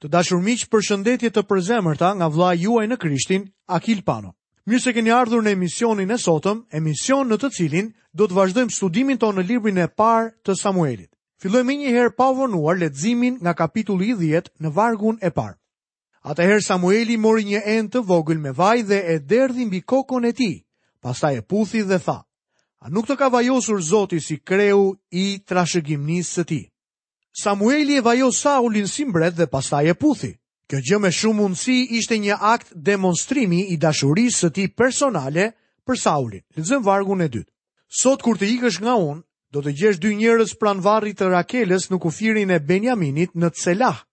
Të dashur miq, përshëndetje të përzemërta nga vëllai juaj në Krishtin, Akil Pano. Mirë se keni ardhur në emisionin e sotëm, emision në të cilin do të vazhdojmë studimin tonë në librin e parë të Samuelit. Fillojmë menjëherë pa vonuar leximin nga kapitulli i 10 në vargun e parë. Atëherë Samueli mori një enë të vogël me vaj dhe e derdhi mbi kokën e tij, pastaj e puthi dhe tha: A nuk të ka vajosur Zoti si kreu i trashëgimisë së tij? Samueli e vajos Saulin si mbret dhe pastaj e puthi. Kjo gjë me shumë mundësi ishte një akt demonstrimi i dashurisë së tij personale për Saulin. Lexojmë vargun e dytë. Sot kur të ikësh nga unë, do të gjesh dy njerëz pranë varrit të Rakelës në kufirin e Benjaminit në Celah.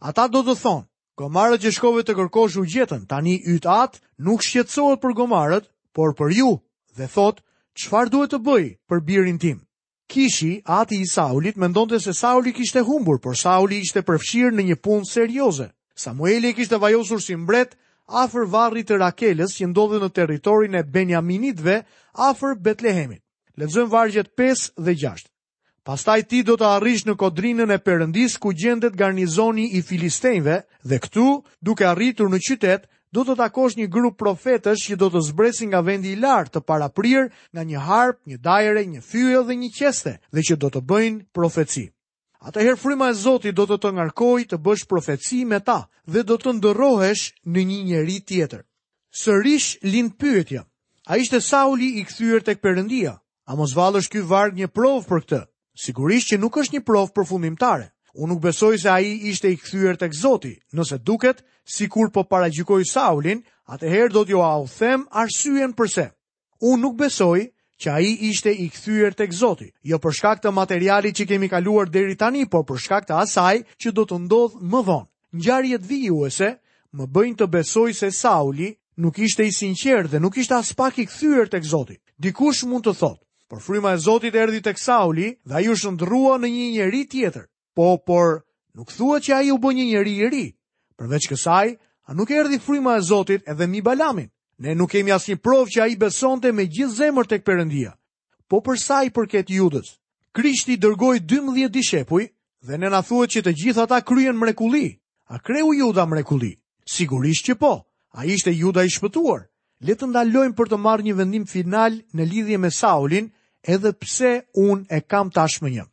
Ata do të thonë, gomarët që shkove të kërkosh u gjetën, tani yt atë nuk shqetësohet për gomarët, por për ju, dhe thotë, çfarë duhet të bëj për birin tim? Kishi, ati i Saulit, mendonte se Sauli kishte humbur, por Sauli ishte përfshirë në një punë serioze. Samueli e kishte vajosur si mbret afër varrit të Rakelës që ndodhej në territorin e benjaminitëve afër Betlehemit. Lexojmë vargjet pesë dhe gjashtë. Pastaj ti do të arrish në kodrinën e perëndisë ku gjendet garnizoni i filistenjve dhe këtu, duke arritur në qytet, do të takosh një grup profetësh që do të zbresin nga vendi i lartë të paraprirë nga një harpë, një dajre, një fyell dhe një qeste dhe që do të bëjnë profeci. Atëherë fryma e Zotit do të të ngarkojë të bësh profeci me ta dhe do të ndërrohesh në një njeri tjetër. Sërish lind pyetja, a ishte Sauli i kthyer tek Perëndia? A mos vallë është ky varg një provë për këtë? Sigurisht që nuk është një provë përfundimtare. Unë nuk besoj se ai ishte i kthyer tek Zoti. Nëse duket sikur po paragjykoj Saulin, atëherë do t'jua them arsyen përse. Unë nuk besoj që ai ishte i kthyer tek Zoti, jo për shkak të materialit që kemi kaluar deri tani, por për shkak të asaj që do të ndodhë më vonë. Ngjarjet vijuese më bëjnë të besoj se Sauli Nuk ishte i sinqertë dhe nuk ishte aspak i kthyer tek Zoti. Dikush mund të thotë, por fryma e Zotit erdhi tek Sauli dhe ai u shndrrua në një njeri tjetër. Po, por nuk thuhet që ai u bë një njeri i ri. Përveç kësaj, a nuk erdhi fryma e Zotit edhe mbi Balamin? Ne nuk kemi asnjë provë që ai besonte me gjithë zemër tek Perëndia. Po për sa i përket Judës, Krishti dërgoi 12 dishepuj dhe ne na thuhet që të gjithë ata kryen mrekulli. A kreu Juda mrekulli? Sigurisht që po. A ishte Juda i shpëtuar? Le të ndalojmë për të marrë një vendim final në lidhje me Saulin, edhe pse unë e kam tashmë një.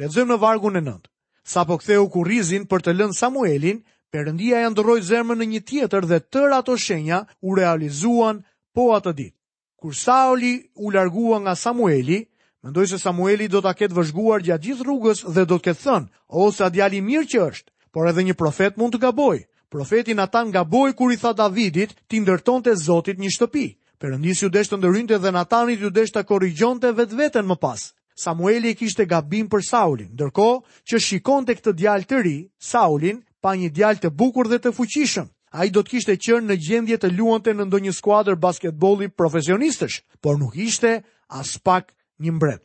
Lexojmë në vargun e 9. Sapo ktheu kurrizin për të lënë Samuelin, Perëndia ia ndërroi zemrën në një tjetër dhe tërë ato shenja u realizuan po atë ditë. Kur Sauli u largua nga Samueli, mendoj se Samueli do ta ketë vëzhguar gjatë gjithë rrugës dhe do të ketë thënë, "O sa djalë i mirë që është." Por edhe një profet mund të gabojë. Profeti Natan gaboi kur i tha Davidit t'i ndërtonte Zotit një shtëpi. Perëndisë iu desh të ndërhynte dhe Natanit iu desh të korrigjonte vetveten më pas. Samueli e kishte gabim për Saulin, ndërkohë që shikonte këtë djalë të ri, Saulin, pa një djalë të bukur dhe të fuqishëm. Ai do të kishte qenë në gjendje të luante në ndonjë skuadër basketbolli profesionistësh, por nuk ishte aspak një mbret.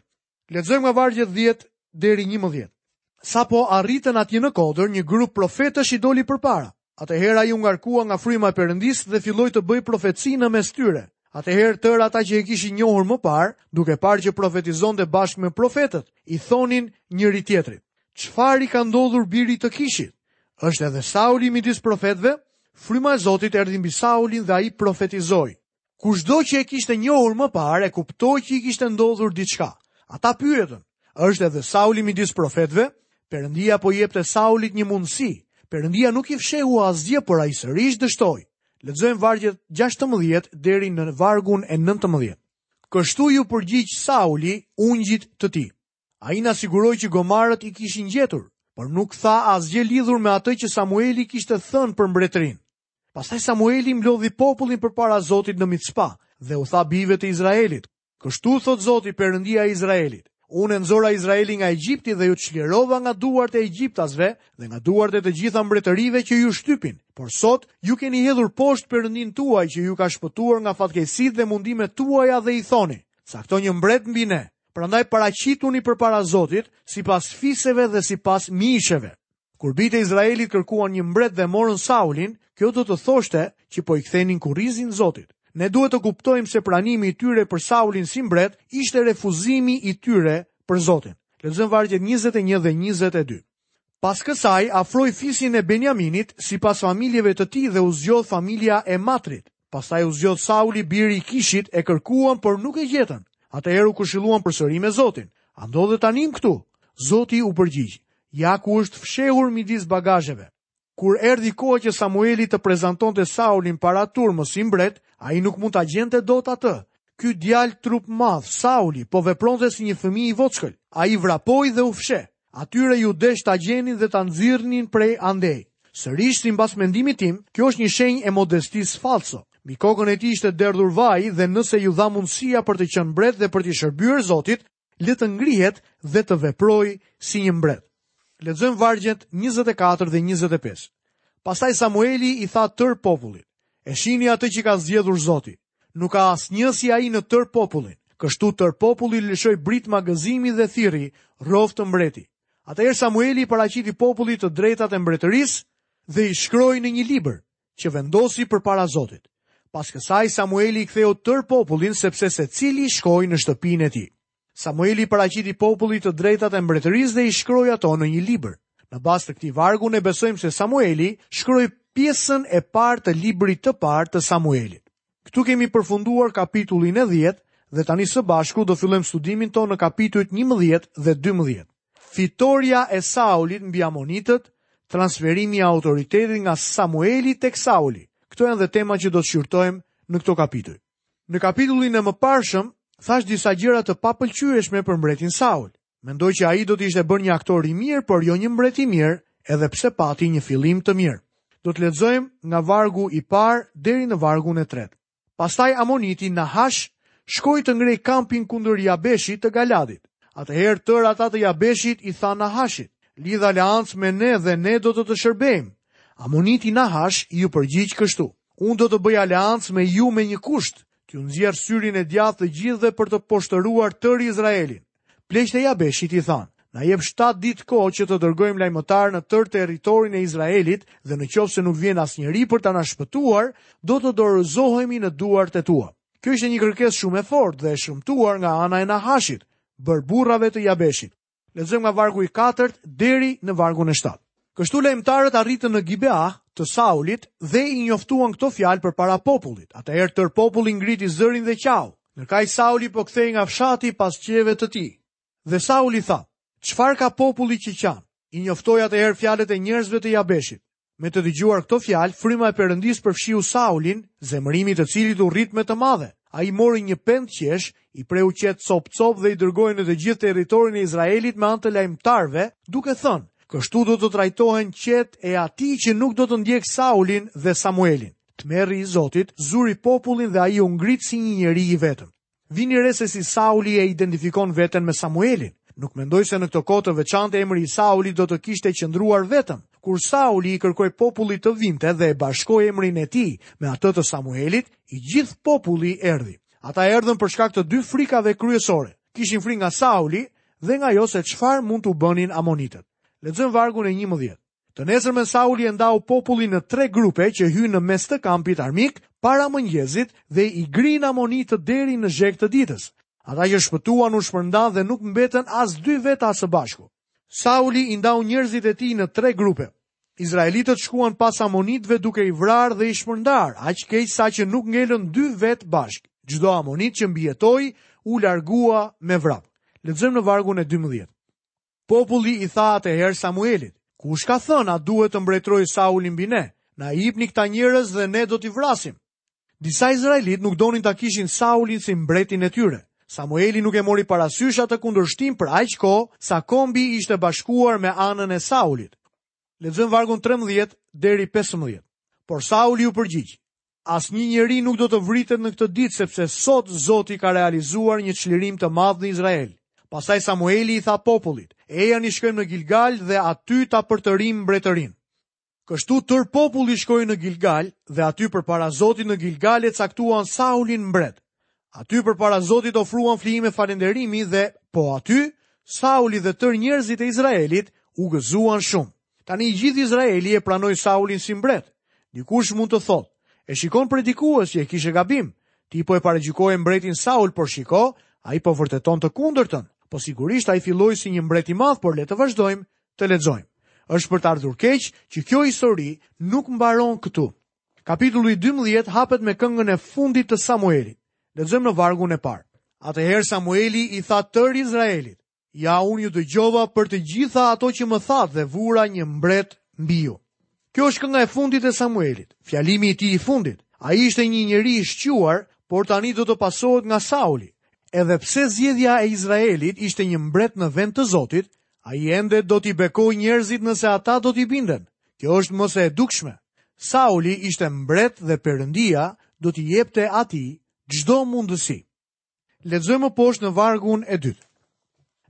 Lexojmë nga vargjet 10 deri 11. Sapo arritën atje në kodër, një grup profetësh i doli përpara. Atëherë ai u ngarkua nga fryma e Perëndisë dhe filloi të bëjë profeci në mes tyre. Atëherë tërë ata që e kishin njohur më parë, duke parë që profetizonte bashkë me profetët, i thonin njëri-tjetrit: Çfarë i ka ndodhur birit të Kishit? Është edhe Sauli midis profetëve? Fryma e Zotit erdhi mbi Saulin dhe ai profetizoi. Kushdo që e kishte njohur më parë e kuptoi që i kishte ndodhur diçka. Ata pyetën, "Është edhe Sauli midis profetëve?" Perëndia po i jepte Saulit një mundësi. Perëndia nuk i fshehu asgjë, por ai sërisht dështoi. Lexojmë vargjet 16 deri në vargun e 19. Kështu iu përgjigj Sauli ungjit të tij. Ai na siguroi që gomarët i kishin gjetur, por nuk tha asgjë lidhur me atë që Samueli kishte thënë për mbretërinë. Pastaj Samueli mblodhi popullin përpara Zotit në Mitspa dhe u tha bijve të Izraelit, kështu thotë Zoti Perëndia e Izraelit, unë e nxora Izraelin nga Egjipti dhe ju çlirova nga duart e Egjiptasve dhe nga duart e të gjitha mbretërive që ju shtypin, por sot ju keni hedhur poshtë Perëndinë tuaj që ju ka shpëtuar nga fatkeqësitë dhe mundimet tuaja dhe i thoni, cakto një mbret mbi ne, prandaj paraqituni përpara Zotit sipas fiseve dhe sipas mijësheve. Kur bijtë e Izraelit kërkuan një mbret dhe morën Saulin, kjo do të thoshte që po i kthenin kurrizin Zotit. Ne duhet të kuptojmë se pranimi i tyre për Saulin si mbret ishte refuzimi i tyre për Zotin. Lexojmë vargjet 21 dhe 22. Pas kësaj, afroi fisin e Benjaminit, sipas familjeve të tij dhe u zgjodh familja e Matrit. Pastaj u zgjodh Sauli, bir i Kishit, e kërkuan, por nuk e gjetën. Atëherë u këshilluan përsëri me Zotin. A ndodhet tani këtu? Zoti u përgjigj. Ja ku është fshehur midis bagazheve. Kur erdhi koha që Samueli të prezantonte Saulin para turmës si mbret, ai nuk mund ta gjente dot atë. Ky djalë trupmadh, Sauli, po vepronte si një fëmijë i vockël. Ai vrapoi dhe u fsheh. Atyre iu desh ta gjenin dhe ta nxirrnin prej andej. Sërisht simbas mendimit tim, kjo është një shenjë e modestisë fallso. Mbi kokën e tij ishte derdhur vaji dhe nëse iu dha mundësia për të qenë mbret dhe për t'i shërbyer Zotit, le të ngrihet dhe të veprojë si një mbret. Lexojmë vargjet 24 dhe 25. Pastaj Samueli i tha tërë popullit: E shihni atë që ka zgjedhur Zoti. Nuk ka asnjë si ai në tërë popullin. Kështu tërë populli lëshoi britma gëzimi dhe thirri, rroftë mbreti. Atëherë Samueli i paraqiti popullit të drejtat e mbretërisë dhe i shkroi në një libër që vendosi përpara Zotit. Pas kësaj Samueli i ktheu tërë popullin sepse secili shkoi në shtëpinë e tij. Samueli i paraqiti popullit të drejtat e mbretërisë dhe i shkroi ato në një libër. Në bazë të këtij vargu ne besojmë se Samueli shkroi pjesën e parë të librit të parë të Samuelit. Këtu kemi përfunduar kapitullin e 10 dhe tani së bashku do fillojmë studimin tonë në kapitujt 11 dhe 12. Fitorja e Saulit mbi Amonitët, transferimi i autoritetit nga Samueli tek Sauli. Këto janë dhe tema që do të shqyrtojmë në këto kapituj. Në kapitullin e mëparshëm, thashë disa gjëra të papëlqyeshme për mbretin Saul. Mendoj që ai do të ishte bërë një aktor i mirë, por jo një mbret i mirë, edhe pse pati një fillim të mirë. Do të lexojmë nga vargu i parë deri në vargun e tretë. Pastaj Amoniti Nahash shkoi të ngrejë kampin kundër Jabeshit të Galadit. Atëherë tërë ata të Jabeshit i tha Nahashit, "Lidh aleancë me ne dhe ne do të të shërbejmë." Amoniti Nahash iu përgjigj kështu, Unë do të bëj aleancë me ju me një kusht, t'ju nxjerr syrin e djathtë të gjithëve për të poshtëruar tërë Izraelin. Pleqtë e Jabeshit i thanë, na jep 7 ditë kohë që të dërgojmë lajmëtarë në tërë territorin e Izraelit dhe në qoftë se nuk vjen asnjeri për të na shpëtuar, do të dorëzohemi në duart e tua. Kjo ishte një kërkesë shumë e fortë dhe e shëmtuar nga ana e Nahashit, bërë burrave të Jabeshit. Lexojmë nga vargu i 4 deri në vargun e 7. Kështu lajmëtarët arritën në Gibea të Saulit dhe i njoftuan këto fjalë përpara popullit. Atëherë tërë populli ngriti zërin dhe qau. Ndërkaq Sauli po kthehej nga fshati pas qeve të tij. Dhe Sauli tha, çfarë ka populli që qan? I njoftoi atëherë fjalët e njerëzve të Jabeshit. Me të dëgjuar këto fjalë, fryma e Perëndisë përfshiu Saulin, zemërimi i të cilit u rrit me të madhe. Ai mori një pendë qesh, i preu qetë copë-copë dhe i dërgoi në të gjithë territorin e Izraelit me anë të lajmëtarëve, duke thënë, Kështu do të trajtohen qetë e atij që nuk do të ndjekë Saulin dhe Samuelin. Tmerri i Zotit zuri popullin dhe ai u ngrit si një njeri i vetëm. Vini re se si Sauli e identifikon veten me Samuelin. Nuk mendoj se në këtë kohë të veçantë emri i Saulit do të kishte qëndruar vetëm. Kur Sauli i kërkoi popullit të vinte dhe e bashkoi emrin e tij me atë të Samuelit, i gjithë populli erdhi. Ata erdhën për shkak të dy frikave kryesore. Kishin frikë nga Sauli dhe nga ajo se çfarë mund t'u bënin amonitët. Lexojmë vargun e 11. Të nesërmen Sauli e ndau popullin në tre grupe që hynë në mes të kampit armik para mëngjezit dhe i grinë amonitët deri në zheg të ditës. Ata që shpëtuan u shpërndanë dhe nuk mbetën as dy veta së bashku. Sauli i ndau njerëzit e tij në tre grupe. Izraelitët shkuan pas amonitëve duke i vrarë dhe i shpërndarë, aq keq saqë nuk ngelën dy vetë bashkë. Çdo amonit që mbijetoi u largua me vrap. Lexojmë në vargun e 12. Populli i tha atëherë Samuelit, Kush ka thënë a duhet të mbretërojë Sauli mbi ne? Na i jepni këta njerëz dhe ne do t'i vrasim. Disa izraelitë nuk donin ta kishin Saulin si mbretin e tyre. Samueli nuk e mori parasysh atë kundërshtim për aq kohë sa kombi ishte bashkuar me anën e Saulit. Lexojmë vargun 13 deri 15. Por Sauli u përgjigj: Asnjë njeri nuk do të vritet në këtë ditë sepse sot Zoti ka realizuar një çlirim të madh në Izrael. Pastaj Samueli i tha popullit, Ejani shkojmë në Gilgal dhe aty ta përtërijmë mbretërinë. Kështu tërë populli shkoi në Gilgal dhe aty përpara Zotit në Gilgal e caktuan Saulin mbret. Aty përpara Zotit ofruan flijime falënderimi dhe po aty Sauli dhe tërë njerëzit e Izraelit u gëzuan shumë. Tani i gjithë Izraeli e pranoi Saulin si mbret. Dikush mund të thotë, e shikon predikues që e kishe gabim. Ti po e paragjykoje mbretin Saul, por shiko, ai po vërteton të kundërtën. Po sigurisht ai filloi si një mbret i madh, por le të vazhdojmë të lexojmë. Është për të ardhur keq që kjo histori nuk mbaron këtu. Kapitulli 12 hapet me këngën e fundit të Samuelit. Lexojmë në vargun e parë. Atëherë Samueli i tha tërë Izraelit, Ja unë ju dëgjova për të gjitha ato që më thatë dhe vura një mbret mbi ju. Kjo është kënga e fundit e Samuelit, fjalimi i tij i fundit. Ai ishte një njeri i shquar, por tani do të pasohet nga Sauli. Edhe pse zgjedhja e Izraelit ishte një mbret në vend të Zotit, ai ende do t'i bekojë njerëzit nëse ata do t'i binden. Kjo është më se e dukshme. Sauli ishte mbret dhe Perëndia do t'i jepte atij çdo mundësi. Lexojmë më poshtë në vargun e dytë.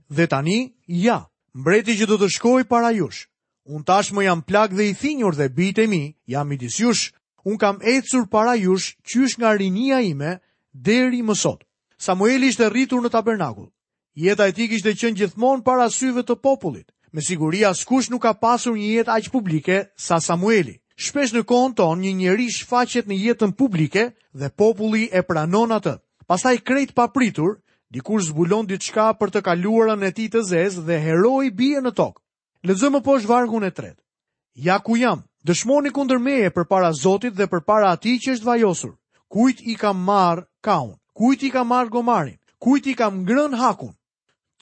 Dhe tani, ja, mbreti që do të shkojë para jush. Unë tashmë jam plak dhe i thinjur dhe bijtë e mi janë midis jush, unë kam ecur para jush qysh nga rinia ime deri më sot. Samueli ishte rritur në tabernakull. Jeta e tij kishte qenë gjithmonë para syve të popullit. Me siguri askush nuk ka pasur një jetë aq publike sa Samueli. Shpesh në kohën tonë një njeri shfaqet në jetën publike dhe populli e pranon atë. Pastaj krejt papritur, dikush zbulon diçka për të kaluarën e tij të zezë dhe heroi bie në tokë. Lexojmë më poshtë vargun e tretë. Ja ku jam, dëshmoni kundër meje përpara Zotit dhe përpara atij që është vajosur. Kujt i kam marrë kaun, kujt i kam marrë gomarin, kujt i kam ngrënë hakun.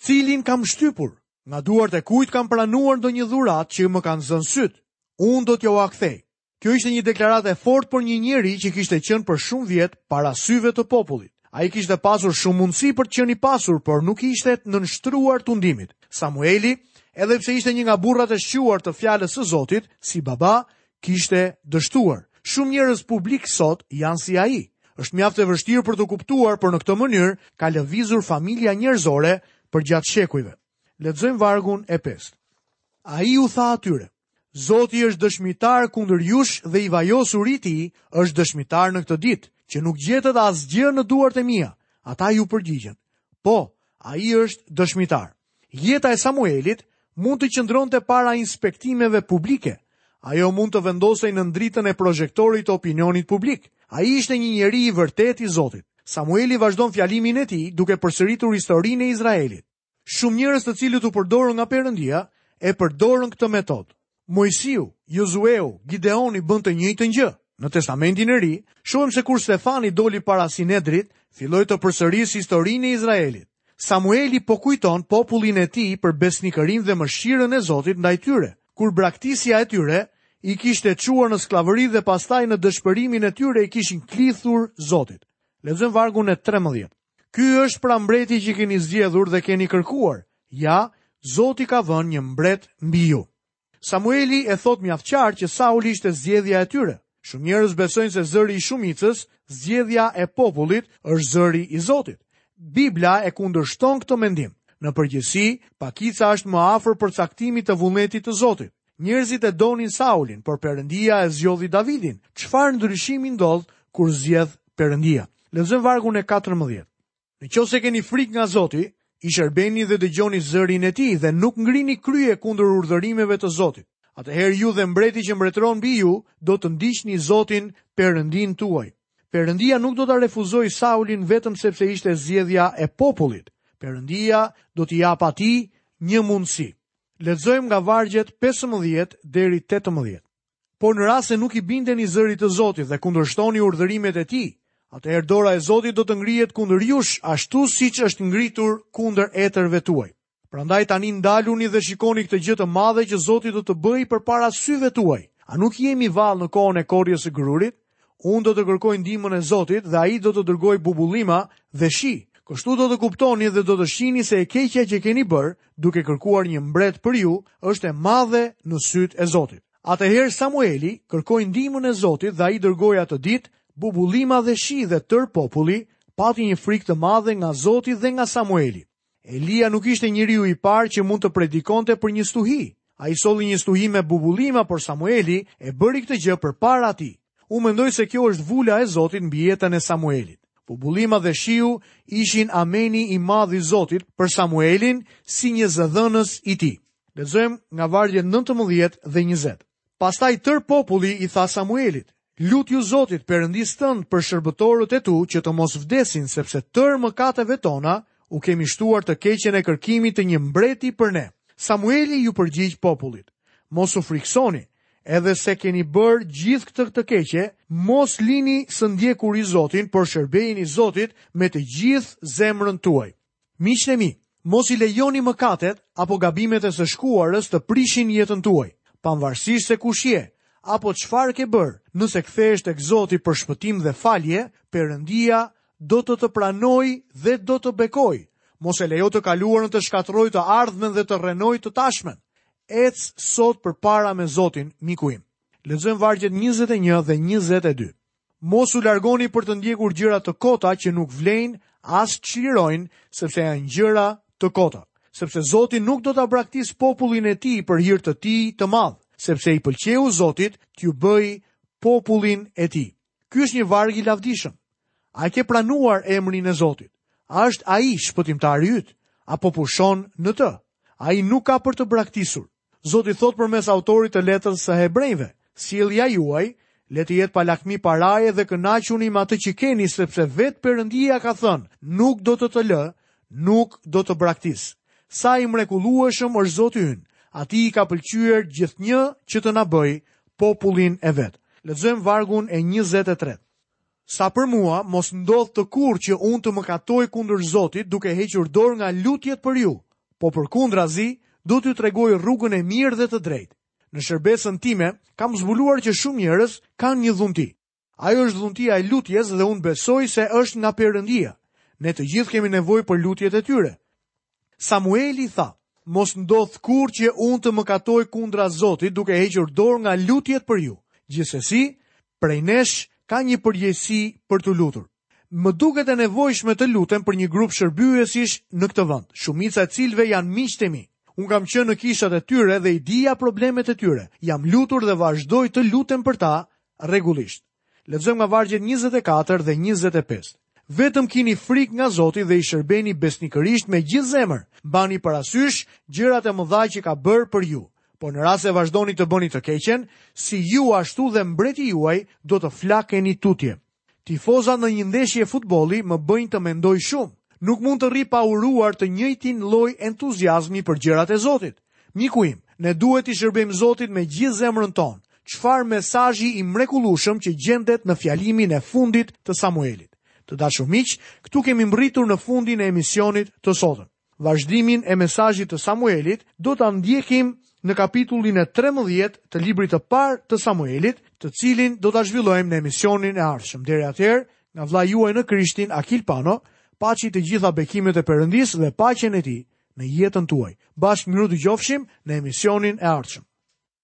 Cilin kam shtypur? Nga duart e kujt kam pranuar ndonjë dhuratë që më kanë zënë sytë? Unë do t'jua kthej. Kjo ishte një deklaratë e fortë për një njeri që kishte qenë për shumë vjet para syve të popullit. Ai kishte pasur shumë mundësi për të qenë i pasur, por nuk i ishte nënshtruar tundimit. Samueli, edhe pse ishte një nga burrat e shquar të fjalës së Zotit, si baba, kishte dështuar. Shumë njerëz publikë sot janë si ai. Është mjaft e vështirë për t'u kuptuar, por në këtë mënyrë ka lëvizur familja njerëzore përgjatë shekujve. Lexojmë vargun e 5. Ai u tha atyre: Zoti është dëshmitar kundër jush dhe i vajosuri i tij është dëshmitar në këtë ditë, që nuk gjetët asgjë në duart e mia. Ata iu përgjigjën, po, ai është dëshmitar. Jeta e Samuelit mund të qëndronte para inspektimeve publike. Ajo mund të vendosej në dritën e prozhektorit të opinionit publik. Ai ishte një njeri i vërtetë i Zotit. Samueli vazhdon fjalimin e tij duke përsëritur historinë e Izraelit. Shumë njerëz të cilët u përdorën nga Perëndia e përdorën këtë metodë. Moisiu, Jozueu, Gideoni bënë të njëjtën gjë. Në Testamentin e Ri, shohim se kur Stefani doli para Sinedrit, filloi të përsërisë historinë e Izraelit. Samueli po kujton popullin e tij për besnikërinë dhe mëshirën e Zotit ndaj tyre, kur braktisja e tyre i kishte çuar në skllavëri dhe pastaj në dëshpërimin e tyre i kishin klithur Zotit. Lexojmë vargun e 13. Ky është pra mbreti që keni zgjedhur dhe keni kërkuar. Ja, Zoti ka vënë një mbret mbi ju. Samueli e thotë mjaft qartë që Sauli ishte zgjedhja e tyre. Shumë njerëz besojnë se zëri i shumicës, zgjedhja e popullit, është zëri i Zotit. Bibla e kundërshton këtë mendim. Në përgjithësi, pakica është më afër përcaktimit të vullnetit të Zotit. Njerëzit e donin Saulin, por Perëndia e zgjodhi Davidin. Çfarë ndryshimi ndodh kur zgjedh Perëndia? Lexojmë vargun e 14. Në qoftë se keni frikë nga Zoti, i shërbeni dhe dëgjoni zërin e tij dhe nuk ngrini krye kundër urdhërimeve të Zotit. Atëherë ju dhe mbreti që mbretëron mbi ju do të ndiqni Zotin Perëndinë tuaj. Perëndia nuk do ta refuzojë Saulin vetëm sepse ishte zgjedhja e popullit. Perëndia do t'i japë atij një mundësi. Lexojmë nga vargjet 15 deri 18. Por në rast se nuk i bindeni zërit të Zotit dhe kundërshtoni urdhërimet e tij, atëherë dora e Zotit do të ngrihet kundër jush ashtu siç është ngritur kundër etërve tuaj. Prandaj tani ndaluni dhe shikoni këtë gjë të madhe që Zoti do të bëjë përpara syve tuaj. A nuk jemi vallë në kohën e korrjes së grurit? Unë do të kërkoj ndihmën e Zotit dhe ai do të dërgojë bubullima dhe shi. Kështu do të kuptoni dhe do të shihni se e keqja që keni bërë, duke kërkuar një mbret për ju, është e madhe në sytë e Zotit. Atëherë Samueli kërkoi ndihmën e Zotit dhe ai dërgoi atë ditë bubullima dhe shi dhe tërë populli pati një frikë të madhe nga Zoti dhe nga Samueli. Elia nuk ishte njeriu i parë që mund të predikonte për një stuhi. Ai solli një stuhi me bubullima, por Samueli e bëri këtë gjë përpara tij. Unë mendoj se kjo është vula e Zotit mbi jetën e Samuelit. Bubullima dhe shiu ishin ameni i madh i Zotit për Samuelin si një zëdhënës i tij. Lexojmë nga vargjet 19 dhe 20. Pastaj tërë populli i tha Samuelit, Lutju Zotit, Perëndisë tënd për shërbëtorët e tu që të mos vdesim, sepse tërë mëkateve tona u kemi shtuar të keqen e kërkimit të një mbreti për ne. Samueli iu përgjigj popullit, mos u frikësoni, edhe pse keni bërë gjithë këtë të keqe, mos lini së ndjekuri Zotin, por shërbejini Zotit me të gjithë zemrën tuaj. Miqtë e mi, mos i lejoni mëkatet apo gabimet e së shkuarës të prishin jetën tuaj. Pavarësisht se kush je apo çfarë ke bërë, nëse kthehesh tek Zoti për shpëtim dhe falje, Perëndia do të të pranojë dhe do të bekojë. Mos e lejo të kaluarën të shkatërrojë të ardhmen dhe të rrënojë të tashmen. Ec sot përpara me Zotin, miku im. Lexojmë vargjet 21 dhe 22. Mos u largoni për të ndjekur gjëra të kota që nuk vlejnë as çlirojnë, sepse janë gjëra të kota. Sepse Zoti nuk do ta braktisë popullin e tij për hir të tij të madh, sepse i pëlqeu Zotit t'ju bëjë popullin e tij. Ky është një varg i lavdishëm. A ke pranuar emrin e Zotit? A është ai shpëtimtari yt? A po pushon në të? Ai nuk ka për të braktisur. Zoti thotë përmes autorit të letrës së Hebrenjve, Sjellja juaj le të jetë pa lakmi paraje dhe kënaquni me atë që keni, sepse vetë Perëndia ka thënë, nuk do të të lë, nuk do të braktis. Sa i mrekullueshëm është Zoti ynë, atij i ka pëlqyer gjithnjë që të na bëjë popullin e vet. Lexojmë vargun e 23. Sa për mua, mos ndodhtë kurrë që unë të mëkatoj kundër Zotit duke hequr dorë nga lutjet për ju, po përkundrazi, do t'ju tregoj rrugën e mirë dhe të drejtë. Në shërbesën time, kam zbuluar që shumë njerëz kanë një dhunti. Ajo është dhuntia e lutjes dhe unë besoj se është nga Perëndia. Ne të gjithë kemi nevojë për lutjet e tyre. Samueli tha, mos ndodhtë kurrë që unë të mëkatoj kundra Zotit duke hequr dorë nga lutjet për ju. Gjithsecili prej nesh ka një përgjegjësi për t'u lutur. Më duket e nevojshme të lutem për një grup shërbyesish në këtë vend, shumica e të cilëve janë miqtë e mi. Unë kam qenë në kishat e tyre dhe i dija problemet e tyre. Jam lutur dhe vazhdoj të lutem për ta rregullisht. Lexojmë nga vargjet 24 dhe 25. Vetëm kini frikë nga Zoti dhe i shërbeni besnikërisht me gjithë zemër. Mbani parasysh gjërat e mëdha që ka bërë për ju. Por në rast se vazhdoni të bëni të keqen, si ju ashtu dhe mbreti juaj do të flakeni tutje. Tifozat në një ndeshje futbolli më bëjnë të mendoj shumë. Nuk mund të rri pa uruar të njëjtin lloj entuziazmi për gjërat e Zotit. Miku im, ne duhet t'i shërbejmë Zotit me gjithë zemrën tonë. Çfarë mesazhi i mrekullueshëm që gjendet në fjalimin e fundit të Samuelit. Të dashur miq, këtu kemi mbërritur në fundin e emisionit të sotëm. Vazhdimin e mesazhit të Samuelit do ta ndjekim në kapitullin e 13 të librit të parë të Samuelit, të cilin do ta zhvillojmë në emisionin e ardhshëm. Deri atëherë, nga vëllai juaj në Krishtin Akil Pano, paçi të gjitha bekimet e Perëndisë dhe paqen e tij në jetën tuaj. Bashkë mirudëgjofshim në emisionin e ardhshëm.